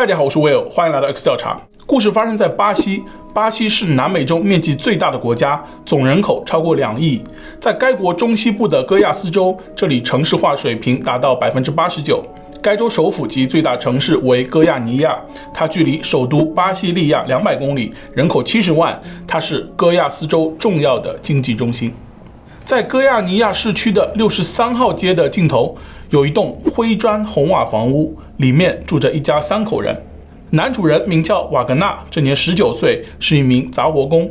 大家好，我是 Will，欢迎来到 X 调查。故事发生在巴西，巴西是南美洲面积最大的国家，总人口超过两亿。在该国中西部的戈亚斯州，这里城市化水平达到百分之八十九。该州首府及最大城市为戈亚尼亚，它距离首都巴西利亚两百公里，人口七十万。它是戈亚斯州重要的经济中心。在戈亚尼亚市区的六十三号街的尽头，有一栋灰砖红瓦房屋，里面住着一家三口人。男主人名叫瓦格纳，这年十九岁，是一名杂活工；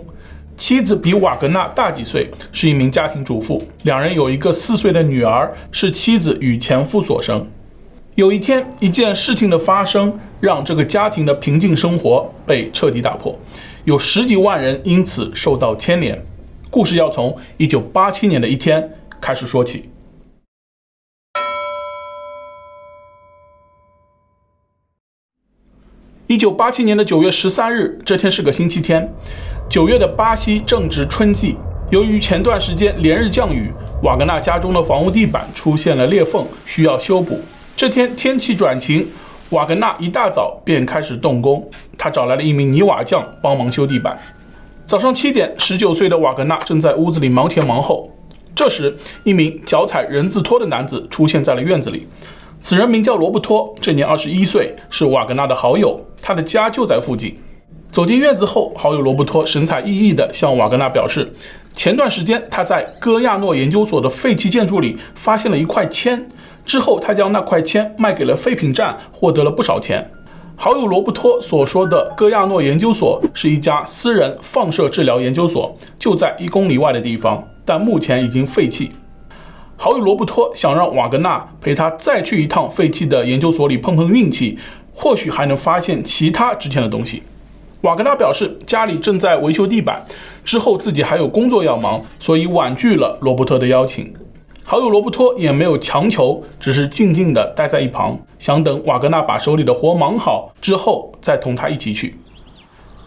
妻子比瓦格纳大几岁，是一名家庭主妇。两人有一个四岁的女儿，是妻子与前夫所生。有一天，一件事情的发生，让这个家庭的平静生活被彻底打破，有十几万人因此受到牵连。故事要从一九八七年的一天开始说起。一九八七年的九月十三日，这天是个星期天。九月的巴西正值春季，由于前段时间连日降雨，瓦格纳家中的房屋地板出现了裂缝，需要修补。这天天气转晴，瓦格纳一大早便开始动工，他找来了一名泥瓦匠帮忙修地板。早上七点，十九岁的瓦格纳正在屋子里忙前忙后。这时，一名脚踩人字拖的男子出现在了院子里。此人名叫罗布托，这年二十一岁，是瓦格纳的好友，他的家就在附近。走进院子后，好友罗布托神采奕奕地向瓦格纳表示，前段时间他在戈亚诺研究所的废弃建筑里发现了一块铅，之后他将那块铅卖给了废品站，获得了不少钱。好友罗布托所说的戈亚诺研究所是一家私人放射治疗研究所，就在一公里外的地方，但目前已经废弃。好友罗布托想让瓦格纳陪他再去一趟废弃的研究所里碰碰运气，或许还能发现其他值钱的东西。瓦格纳表示家里正在维修地板，之后自己还有工作要忙，所以婉拒了罗布托的邀请。好友罗布托也没有强求，只是静静地待在一旁，想等瓦格纳把手里的活忙好之后，再同他一起去。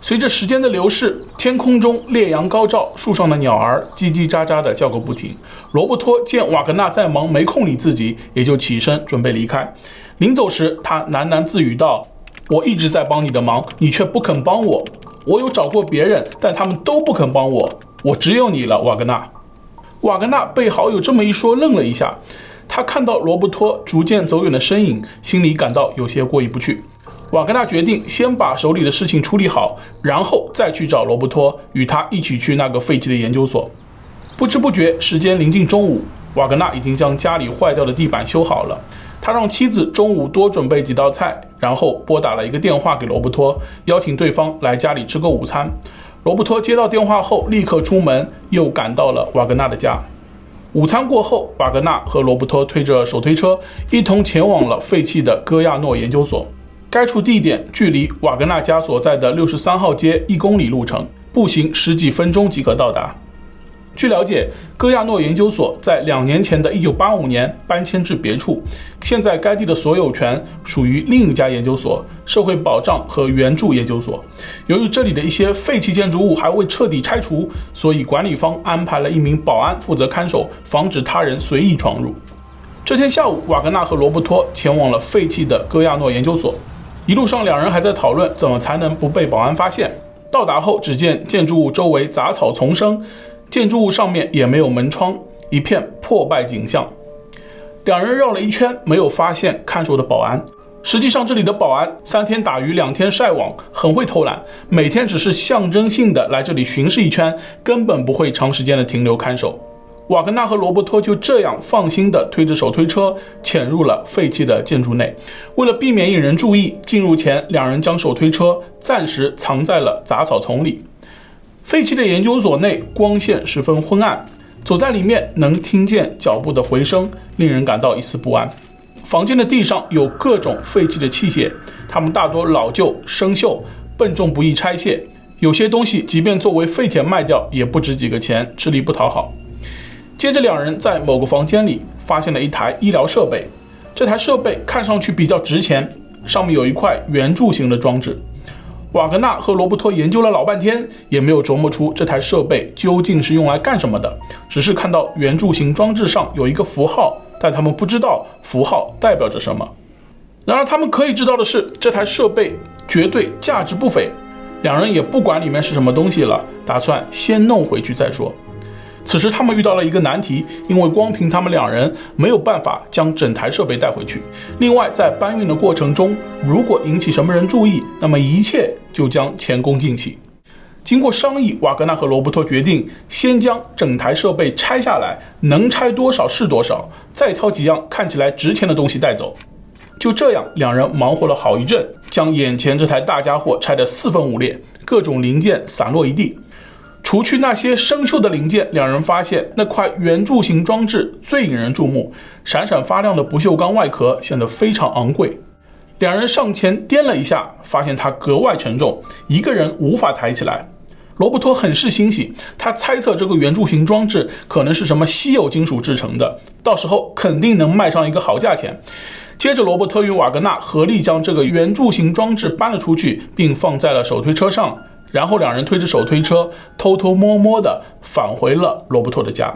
随着时间的流逝，天空中烈阳高照，树上的鸟儿叽叽喳喳地叫个不停。罗伯托见瓦格纳在忙，没空理自己，也就起身准备离开。临走时，他喃喃自语道：“我一直在帮你的忙，你却不肯帮我。我有找过别人，但他们都不肯帮我。我只有你了，瓦格纳。”瓦格纳被好友这么一说，愣了一下。他看到罗伯托逐渐走远的身影，心里感到有些过意不去。瓦格纳决定先把手里的事情处理好，然后再去找罗布托，与他一起去那个废弃的研究所。不知不觉，时间临近中午，瓦格纳已经将家里坏掉的地板修好了。他让妻子中午多准备几道菜，然后拨打了一个电话给罗布托，邀请对方来家里吃个午餐。罗布托接到电话后，立刻出门，又赶到了瓦格纳的家。午餐过后，瓦格纳和罗布托推着手推车，一同前往了废弃的戈亚诺研究所。该处地点距离瓦格纳家所在的六十三号街一公里路程，步行十几分钟即可到达。据了解，戈亚诺研究所在两年前的一九八五年搬迁至别处，现在该地的所有权属于另一家研究所——社会保障和援助研究所。由于这里的一些废弃建筑物还未彻底拆除，所以管理方安排了一名保安负责看守，防止他人随意闯入。这天下午，瓦格纳和罗布托前往了废弃的戈亚诺研究所，一路上两人还在讨论怎么才能不被保安发现。到达后，只见建筑物周围杂草丛生。建筑物上面也没有门窗，一片破败景象。两人绕了一圈，没有发现看守的保安。实际上，这里的保安三天打鱼两天晒网，很会偷懒，每天只是象征性的来这里巡视一圈，根本不会长时间的停留看守。瓦格纳和罗伯托就这样放心的推着手推车潜入了废弃的建筑内。为了避免引人注意，进入前两人将手推车暂时藏在了杂草丛里。废弃的研究所内光线十分昏暗，走在里面能听见脚步的回声，令人感到一丝不安。房间的地上有各种废弃的器械，它们大多老旧生锈，笨重不易拆卸。有些东西即便作为废铁卖掉，也不值几个钱，吃力不讨好。接着，两人在某个房间里发现了一台医疗设备，这台设备看上去比较值钱，上面有一块圆柱形的装置。瓦格纳和罗伯托研究了老半天，也没有琢磨出这台设备究竟是用来干什么的，只是看到圆柱形装置上有一个符号，但他们不知道符号代表着什么。然而他们可以知道的是，这台设备绝对价值不菲。两人也不管里面是什么东西了，打算先弄回去再说。此时他们遇到了一个难题，因为光凭他们两人没有办法将整台设备带回去。另外，在搬运的过程中，如果引起什么人注意，那么一切就将前功尽弃。经过商议，瓦格纳和罗伯托决定先将整台设备拆下来，能拆多少是多少，再挑几样看起来值钱的东西带走。就这样，两人忙活了好一阵，将眼前这台大家伙拆得四分五裂，各种零件散落一地。除去那些生锈的零件，两人发现那块圆柱形装置最引人注目，闪闪发亮的不锈钢外壳显得非常昂贵。两人上前掂了一下，发现它格外沉重，一个人无法抬起来。罗伯托很是欣喜，他猜测这个圆柱形装置可能是什么稀有金属制成的，到时候肯定能卖上一个好价钱。接着，罗伯特与瓦格纳合力将这个圆柱形装置搬了出去，并放在了手推车上。然后，两人推着手推车，偷偷摸摸地返回了罗伯托的家。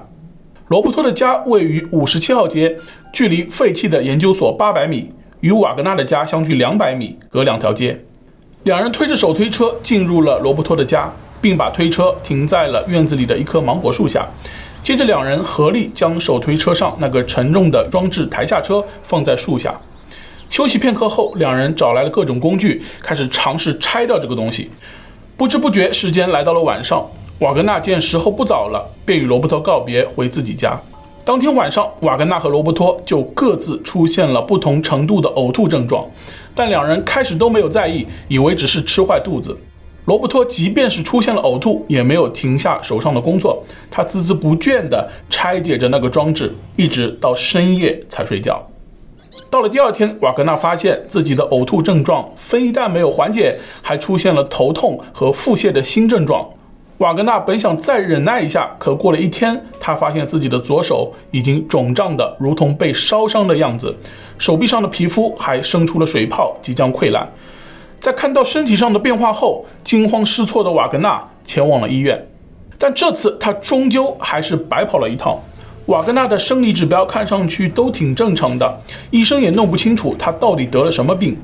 罗伯托的家位于五十七号街，距离废弃的研究所八百米，与瓦格纳的家相距两百米，隔两条街。两人推着手推车进入了罗伯托的家，并把推车停在了院子里的一棵芒果树下。接着，两人合力将手推车上那个沉重的装置抬下车，放在树下。休息片刻后，两人找来了各种工具，开始尝试拆掉这个东西。不知不觉，时间来到了晚上。瓦格纳见时候不早了，便与罗伯托告别，回自己家。当天晚上，瓦格纳和罗伯托就各自出现了不同程度的呕吐症状，但两人开始都没有在意，以为只是吃坏肚子。罗伯托即便是出现了呕吐，也没有停下手上的工作，他孜孜不倦地拆解着那个装置，一直到深夜才睡觉。到了第二天，瓦格纳发现自己的呕吐症状非但没有缓解，还出现了头痛和腹泻的新症状。瓦格纳本想再忍耐一下，可过了一天，他发现自己的左手已经肿胀得如同被烧伤的样子，手臂上的皮肤还生出了水泡，即将溃烂。在看到身体上的变化后，惊慌失措的瓦格纳前往了医院，但这次他终究还是白跑了一趟。瓦格纳的生理指标看上去都挺正常的，医生也弄不清楚他到底得了什么病。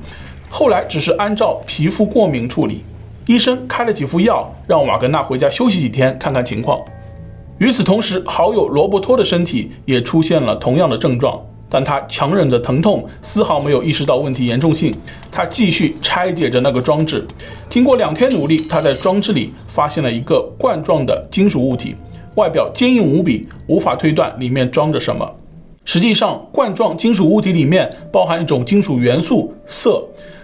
后来只是按照皮肤过敏处理，医生开了几副药，让瓦格纳回家休息几天，看看情况。与此同时，好友罗伯托的身体也出现了同样的症状，但他强忍着疼痛，丝毫没有意识到问题严重性。他继续拆解着那个装置，经过两天努力，他在装置里发现了一个冠状的金属物体。外表坚硬无比，无法推断里面装着什么。实际上，冠状金属物体里面包含一种金属元素銫。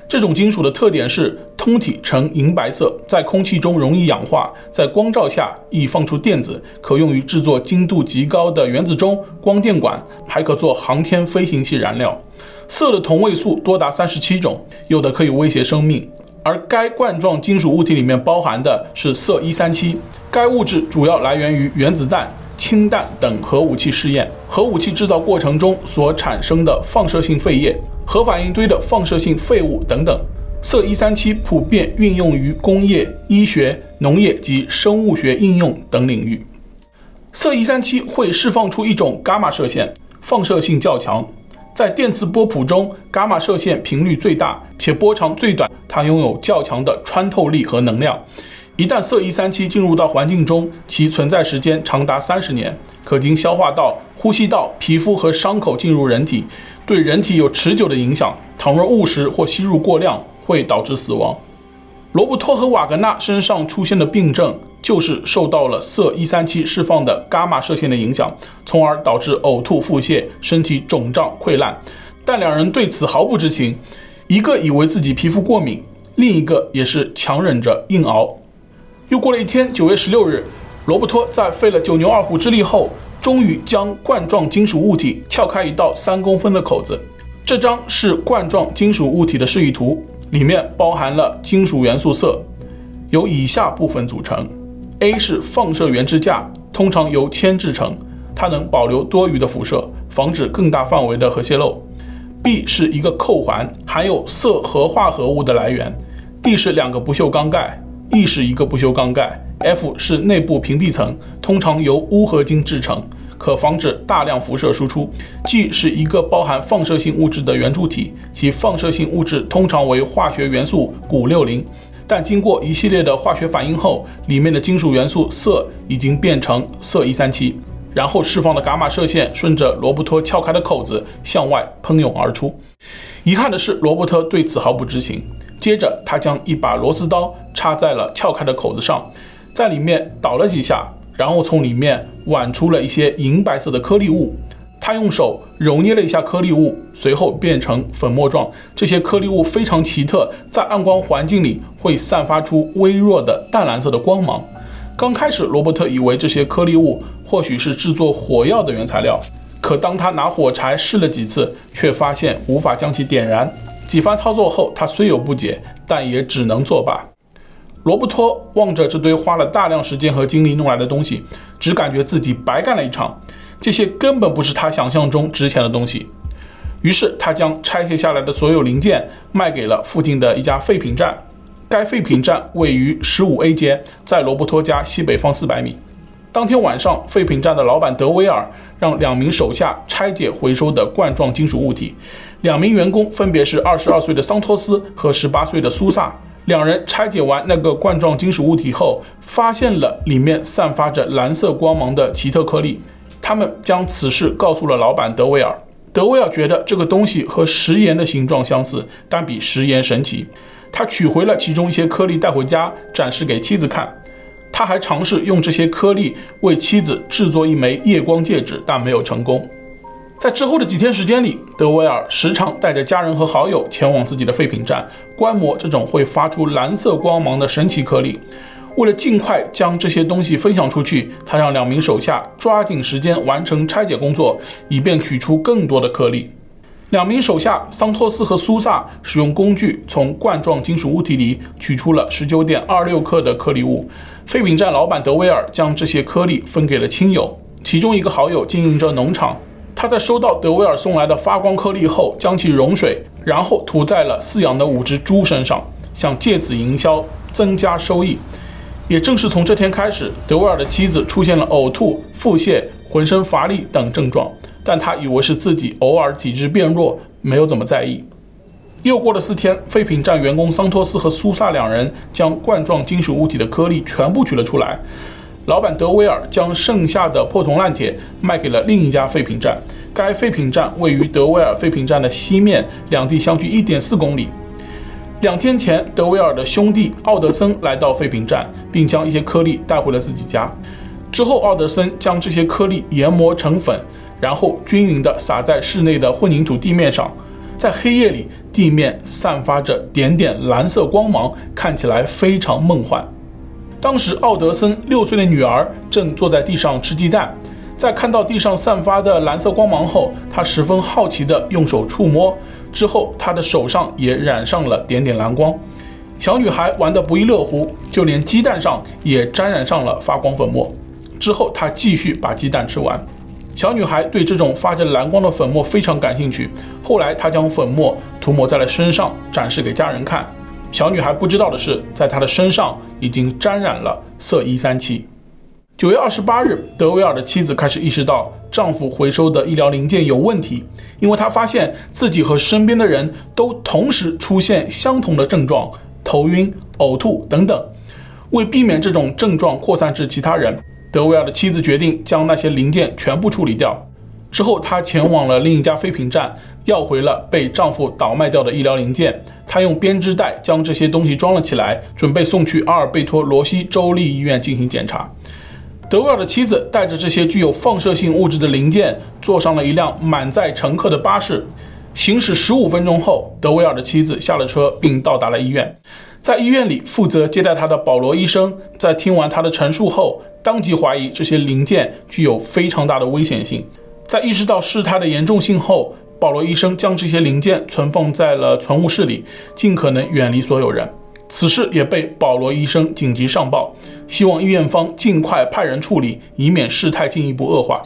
这种金属的特点是通体呈银白色，在空气中容易氧化，在光照下易放出电子，可用于制作精度极高的原子钟、光电管，还可做航天飞行器燃料。銫的同位素多达三十七种，有的可以威胁生命。而该冠状金属物体里面包含的是铯一三七，该物质主要来源于原子弹、氢弹等核武器试验，核武器制造过程中所产生的放射性废液、核反应堆的放射性废物等等。铯一三七普遍运用于工业、医学、农业及生物学应用等领域。铯一三七会释放出一种伽马射线，放射性较强。在电磁波谱中，伽马射线频率最大且波长最短，它拥有较强的穿透力和能量。一旦色一三七进入到环境中，其存在时间长达三十年，可经消化道、呼吸道、皮肤和伤口进入人体，对人体有持久的影响。倘若误食或吸入过量，会导致死亡。罗伯托和瓦格纳身上出现的病症，就是受到了銫一三七释放的伽马射线的影响，从而导致呕吐、腹泻、身体肿胀溃烂。但两人对此毫不知情，一个以为自己皮肤过敏，另一个也是强忍着硬熬。又过了一天，九月十六日，罗伯托在费了九牛二虎之力后，终于将冠状金属物体撬开一道三公分的口子。这张是冠状金属物体的示意图。里面包含了金属元素銫，由以下部分组成：A 是放射源支架，通常由铅制成，它能保留多余的辐射，防止更大范围的核泄漏；B 是一个扣环，含有铯核化合物的来源；D 是两个不锈钢盖；E 是一个不锈钢盖；F 是内部屏蔽层，通常由钨合金制成，可防止大量辐射输出。G 是一个包含放射性物质的圆柱体，其放射性物质通常为化学元素钴六零。但经过一系列的化学反应后，里面的金属元素铯已经变成铯一三七，然后释放的伽马射线顺着罗伯托撬开的口子向外喷涌而出。遗憾的是，罗伯特对此毫不知情。接着，他将一把螺丝刀插在了撬开的口子上，在里面捣了几下，然后从里面溅出了一些银白色的颗粒物。他用手揉捏了一下颗粒物，随后变成粉末状。这些颗粒物非常奇特，在暗光环境里会散发出微弱的淡蓝色的光芒。刚开始，罗伯特以为这些颗粒物或许是制作火药的原材料，可当他拿火柴试了几次，却发现无法将其点燃。几番操作后，他虽有不解，但也只能作罢。罗伯托望着这堆花了大量时间和精力弄来的东西，只感觉自己白干了一场。这些根本不是他想象中值钱的东西。于是他将拆卸下来的所有零件卖给了附近的一家废品站。该废品站位于十五 A 街，在罗伯托家西北方四百米。当天晚上，废品站的老板德威尔让两名手下拆解回收的冠状金属物体。两名员工分别是二十二岁的桑托斯和十八岁的苏萨。两人拆解完那个冠状金属物体后，发现了里面散发着蓝色光芒的奇特颗粒。他们将此事告诉了老板德威尔。德威尔觉得这个东西和食盐的形状相似，但比食盐神奇。他取回了其中一些颗粒带回家，展示给妻子看。他还尝试用这些颗粒为妻子制作一枚夜光戒指，但没有成功。在之后的几天时间里，德威尔时常带着家人和好友前往自己的废品站，观摩这种会发出蓝色光芒的神奇颗粒。为了尽快将这些东西分享出去，他让两名手下抓紧时间完成拆解工作，以便取出更多的颗粒。两名手下桑托斯和苏萨使用工具从冠状金属物体里取出了十九点二六克的颗粒物。废品站老板德威尔将这些颗粒分给了亲友，其中一个好友经营着农场。他在收到德威尔送来的发光颗粒后，将其溶水，然后涂在了饲养的五只猪身上，想借此营销，增加收益。也正是从这天开始，德威尔的妻子出现了呕吐、腹泻、浑身乏力等症状，但他以为是自己偶尔体质变弱，没有怎么在意。又过了四天，废品站员工桑托斯和苏萨两人将冠状金属物体的颗粒全部取了出来。老板德威尔将剩下的破铜烂铁卖给了另一家废品站。该废品站位于德威尔废品站的西面，两地相距一点四公里。两天前，德威尔的兄弟奥德森来到废品站，并将一些颗粒带回了自己家。之后，奥德森将这些颗粒研磨成粉，然后均匀地撒在室内的混凝土地面上。在黑夜里，地面散发着点点蓝色光芒，看起来非常梦幻。当时，奥德森六岁的女儿正坐在地上吃鸡蛋，在看到地上散发的蓝色光芒后，她十分好奇地用手触摸，之后她的手上也染上了点点蓝光。小女孩玩得不亦乐乎，就连鸡蛋上也沾染上了发光粉末。之后，她继续把鸡蛋吃完。小女孩对这种发着蓝光的粉末非常感兴趣，后来她将粉末涂抹在了身上，展示给家人看。小女孩不知道的是，在她的身上已经沾染了色一三七。九月二十八日，德维尔的妻子开始意识到丈夫回收的医疗零件有问题，因为她发现自己和身边的人都同时出现相同的症状：头晕、呕吐等等。为避免这种症状扩散至其他人，德威尔的妻子决定将那些零件全部处理掉。之后，她前往了另一家废品站，要回了被丈夫倒卖掉的医疗零件。她用编织袋将这些东西装了起来，准备送去阿尔贝托罗西州立医院进行检查。德威尔的妻子带着这些具有放射性物质的零件，坐上了一辆满载乘客的巴士。行驶十五分钟后，德威尔的妻子下了车，并到达了医院。在医院里，负责接待他的保罗医生在听完他的陈述后，当即怀疑这些零件具有非常大的危险性。在意识到事态的严重性后，保罗医生将这些零件存放在了存物室里，尽可能远离所有人。此事也被保罗医生紧急上报，希望医院方尽快派人处理，以免事态进一步恶化。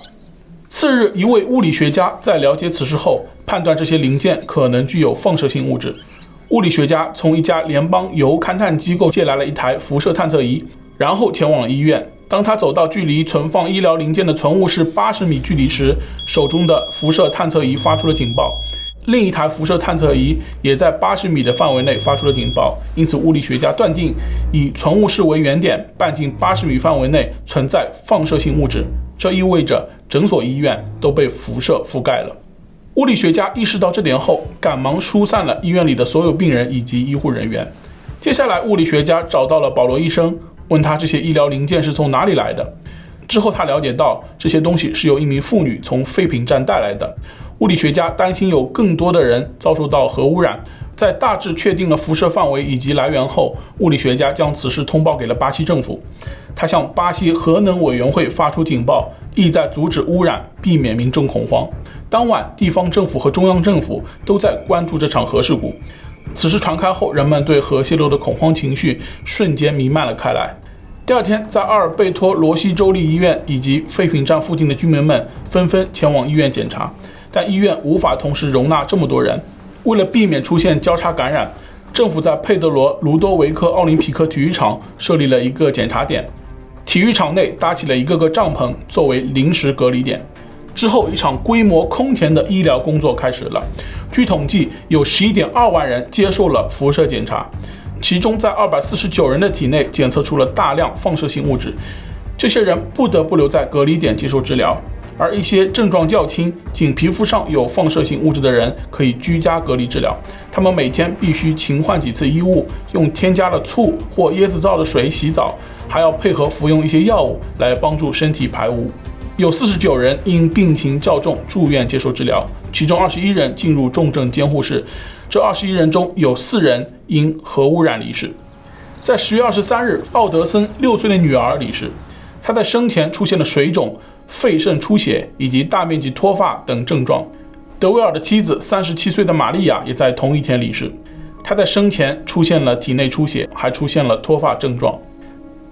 次日，一位物理学家在了解此事后，判断这些零件可能具有放射性物质。物理学家从一家联邦铀勘探机构借来了一台辐射探测仪，然后前往了医院。当他走到距离存放医疗零件的存物室八十米距离时，手中的辐射探测仪发出了警报。另一台辐射探测仪也在八十米的范围内发出了警报。因此，物理学家断定，以存物室为原点，半径八十米范围内存在放射性物质。这意味着整所医院都被辐射覆盖了。物理学家意识到这点后，赶忙疏散了医院里的所有病人以及医护人员。接下来，物理学家找到了保罗医生。问他这些医疗零件是从哪里来的？之后他了解到这些东西是由一名妇女从废品站带来的。物理学家担心有更多的人遭受到核污染，在大致确定了辐射范围以及来源后，物理学家将此事通报给了巴西政府。他向巴西核能委员会发出警报，意在阻止污染，避免民众恐慌。当晚，地方政府和中央政府都在关注这场核事故。此事传开后，人们对核泄漏的恐慌情绪瞬间弥漫了开来。第二天，在阿尔贝托·罗西州立医院以及废品站附近的居民们纷纷前往医院检查，但医院无法同时容纳这么多人。为了避免出现交叉感染，政府在佩德罗·卢多维克·奥林匹克体育场设立了一个检查点，体育场内搭起了一个个帐篷作为临时隔离点。之后，一场规模空前的医疗工作开始了。据统计，有十一点二万人接受了辐射检查，其中在二百四十九人的体内检测出了大量放射性物质。这些人不得不留在隔离点接受治疗，而一些症状较轻、仅皮肤上有放射性物质的人可以居家隔离治疗。他们每天必须勤换几次衣物，用添加了醋或椰子皂的水洗澡，还要配合服用一些药物来帮助身体排污。有四十九人因病情较重住院接受治疗，其中二十一人进入重症监护室。这二十一人中有四人因核污染离世。在十月二十三日，奥德森六岁的女儿离世，她在生前出现了水肿、肺肾出血以及大面积脱发等症状。德维尔的妻子三十七岁的玛利亚也在同一天离世，她在生前出现了体内出血，还出现了脱发症状。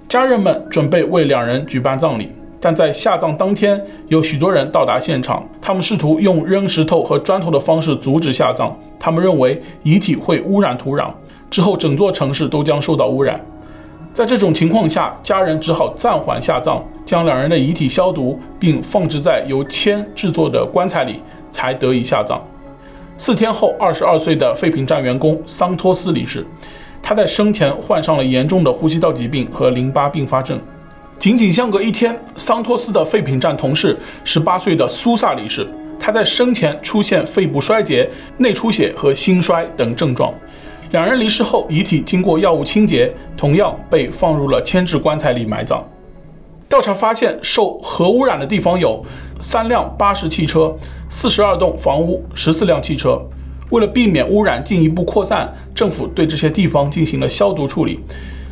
家人们准备为两人举办葬礼。但在下葬当天，有许多人到达现场，他们试图用扔石头和砖头的方式阻止下葬。他们认为遗体会污染土壤，之后整座城市都将受到污染。在这种情况下，家人只好暂缓下葬，将两人的遗体消毒，并放置在由铅制作的棺材里，才得以下葬。四天后，二十二岁的废品站员工桑托斯离世，他在生前患上了严重的呼吸道疾病和淋巴并发症。仅仅相隔一天，桑托斯的废品站同事十八岁的苏萨离世。他在生前出现肺部衰竭、内出血和心衰等症状。两人离世后，遗体经过药物清洁，同样被放入了铅制棺材里埋葬。调查发现，受核污染的地方有三辆巴士汽车、四十二栋房屋、十四辆汽车。为了避免污染进一步扩散，政府对这些地方进行了消毒处理。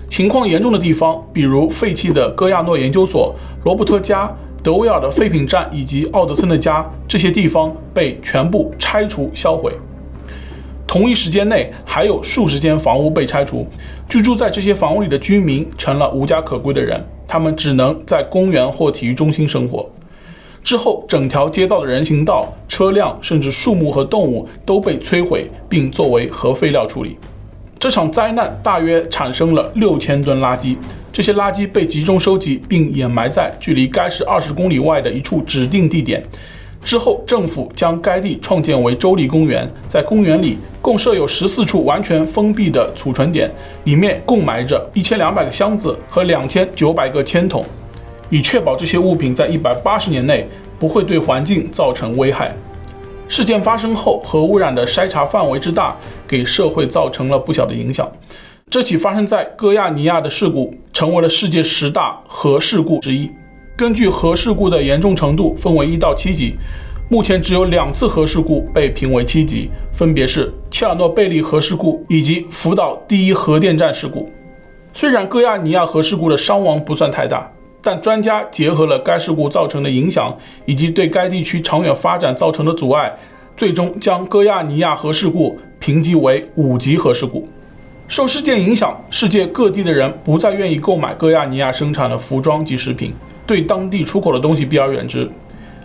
情况严重的地方，比如废弃的戈亚诺研究所、罗伯特家、德维尔的废品站以及奥德森的家，这些地方被全部拆除销毁。同一时间内，还有数十间房屋被拆除，居住在这些房屋里的居民成了无家可归的人，他们只能在公园或体育中心生活。之后，整条街道的人行道、车辆，甚至树木和动物都被摧毁，并作为核废料处理。这场灾难大约产生了六千吨垃圾，这些垃圾被集中收集并掩埋在距离该市二十公里外的一处指定地点。之后，政府将该地创建为州立公园，在公园里共设有十四处完全封闭的储存点，里面共埋着一千两百个箱子和两千九百个铅桶，以确保这些物品在一百八十年内不会对环境造成危害。事件发生后，核污染的筛查范围之大，给社会造成了不小的影响。这起发生在戈亚尼亚的事故，成为了世界十大核事故之一。根据核事故的严重程度，分为一到七级。目前只有两次核事故被评为七级，分别是切尔诺贝利核事故以及福岛第一核电站事故。虽然戈亚尼亚核事故的伤亡不算太大。但专家结合了该事故造成的影响，以及对该地区长远发展造成的阻碍，最终将戈亚尼亚核事故评级为五级核事故。受事件影响，世界各地的人不再愿意购买戈亚尼亚生产的服装及食品，对当地出口的东西避而远之。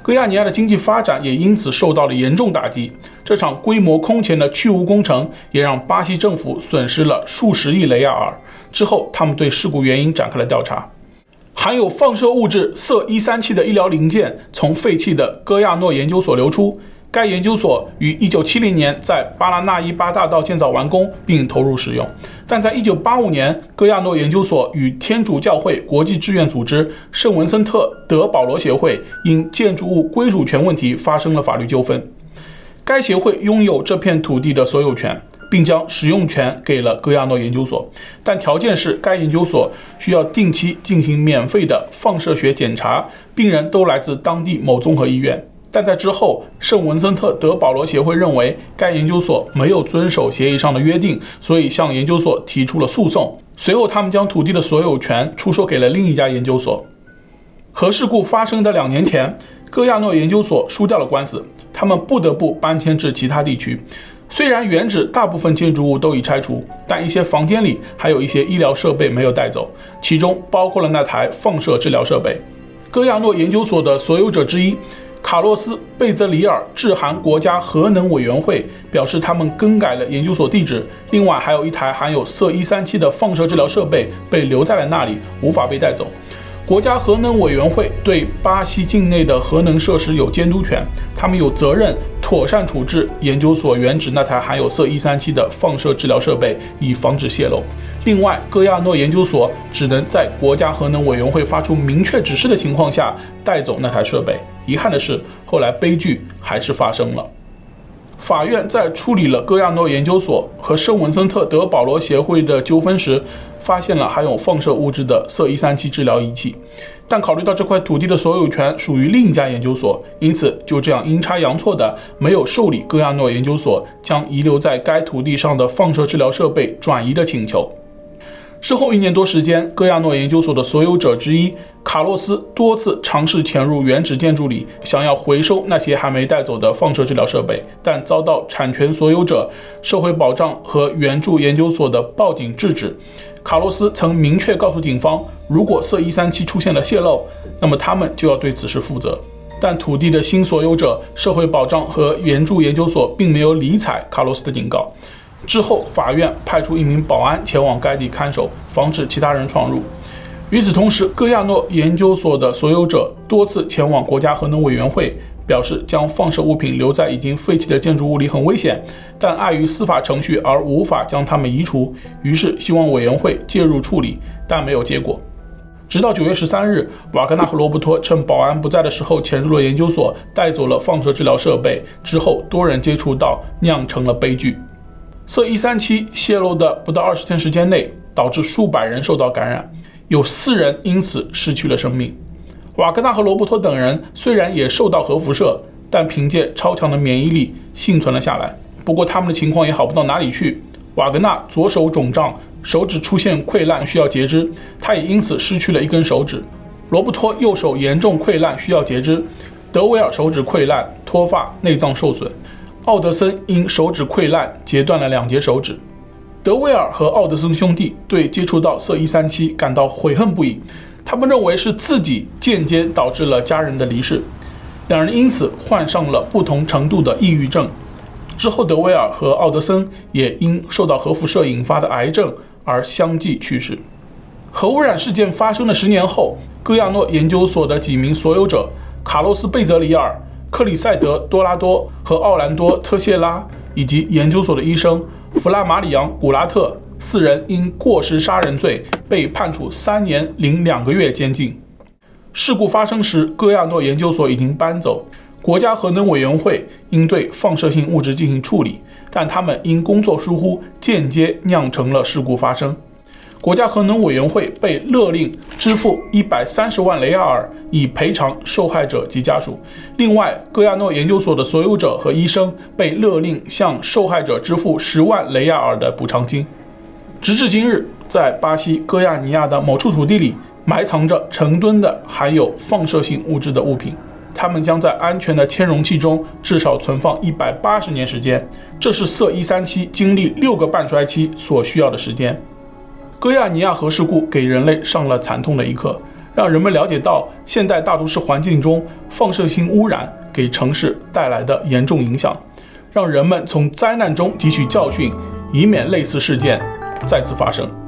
戈亚尼亚的经济发展也因此受到了严重打击。这场规模空前的去污工程也让巴西政府损失了数十亿雷亚尔。之后，他们对事故原因展开了调查。含有放射物质铯一三七的医疗零件从废弃的戈亚诺研究所流出。该研究所于一九七零年在巴拉纳伊巴大道建造完工并投入使用，但在一九八五年，戈亚诺研究所与天主教会国际志愿组织圣文森特德保罗协会因建筑物归属权问题发生了法律纠纷。该协会拥有这片土地的所有权，并将使用权给了戈亚诺研究所，但条件是该研究所需要定期进行免费的放射学检查，病人都来自当地某综合医院。但在之后，圣文森特德保罗协会认为该研究所没有遵守协议上的约定，所以向研究所提出了诉讼。随后，他们将土地的所有权出售给了另一家研究所。核事故发生的两年前，戈亚诺研究所输掉了官司，他们不得不搬迁至其他地区。虽然原址大部分建筑物都已拆除，但一些房间里还有一些医疗设备没有带走，其中包括了那台放射治疗设备。戈亚诺研究所的所有者之一。卡洛斯·贝泽里尔致函国家核能委员会，表示他们更改了研究所地址。另外，还有一台含有铯一三七的放射治疗设备被留在了那里，无法被带走。国家核能委员会对巴西境内的核能设施有监督权，他们有责任妥善处置研究所原址那台含有銫一三七的放射治疗设备，以防止泄漏。另外，戈亚诺研究所只能在国家核能委员会发出明确指示的情况下带走那台设备。遗憾的是，后来悲剧还是发生了。法院在处理了戈亚诺研究所和圣文森特德保罗协会的纠纷时，发现了含有放射物质的銫一三七治疗仪器，但考虑到这块土地的所有权属于另一家研究所，因此就这样阴差阳错的没有受理戈亚诺研究所将遗留在该土地上的放射治疗设备转移的请求。之后一年多时间，戈亚诺研究所的所有者之一卡洛斯多次尝试潜入原址建筑里，想要回收那些还没带走的放射治疗设备，但遭到产权所有者、社会保障和援助研究所的报警制止。卡洛斯曾明确告诉警方，如果色一三七出现了泄漏，那么他们就要对此事负责。但土地的新所有者、社会保障和援助研究所并没有理睬卡洛斯的警告。之后，法院派出一名保安前往该地看守，防止其他人闯入。与此同时，戈亚诺研究所的所有者多次前往国家核能委员会，表示将放射物品留在已经废弃的建筑物里很危险，但碍于司法程序而无法将它们移除，于是希望委员会介入处理，但没有结果。直到九月十三日，瓦格纳和罗伯托趁保安不在的时候潜入了研究所，带走了放射治疗设备。之后，多人接触到，酿成了悲剧。色一三七泄露的不到二十天时间内，导致数百人受到感染，有四人因此失去了生命。瓦格纳和罗伯托等人虽然也受到核辐射，但凭借超强的免疫力幸存了下来。不过他们的情况也好不到哪里去。瓦格纳左手肿胀，手指出现溃烂，需要截肢，他也因此失去了一根手指。罗伯托右手严重溃烂，需要截肢。德维尔手指溃烂，脱发，内脏受损。奥德森因手指溃烂截断了两节手指。德威尔和奥德森兄弟对接触到色一三七感到悔恨不已，他们认为是自己间接导致了家人的离世，两人因此患上了不同程度的抑郁症。之后，德威尔和奥德森也因受到核辐射引发的癌症而相继去世。核污染事件发生的十年后，戈亚诺研究所的几名所有者卡洛斯·贝泽里尔。克里塞德·多拉多和奥兰多·特谢拉以及研究所的医生弗拉马里昂·古拉特四人因过失杀人罪被判处三年零两个月监禁。事故发生时，戈亚诺研究所已经搬走，国家核能委员会应对放射性物质进行处理，但他们因工作疏忽，间接酿成了事故发生。国家核能委员会被勒令支付一百三十万雷亚尔，以赔偿受害者及家属。另外，戈亚诺研究所的所有者和医生被勒令向受害者支付十万雷亚尔的补偿金。直至今日，在巴西戈亚尼亚的某处土地里，埋藏着成吨的含有放射性物质的物品，它们将在安全的铅容器中至少存放一百八十年时间，这是銫一三七经历六个半衰期所需要的时间。戈亚尼亚核事故给人类上了惨痛的一课，让人们了解到现代大都市环境中放射性污染给城市带来的严重影响，让人们从灾难中汲取教训，以免类似事件再次发生。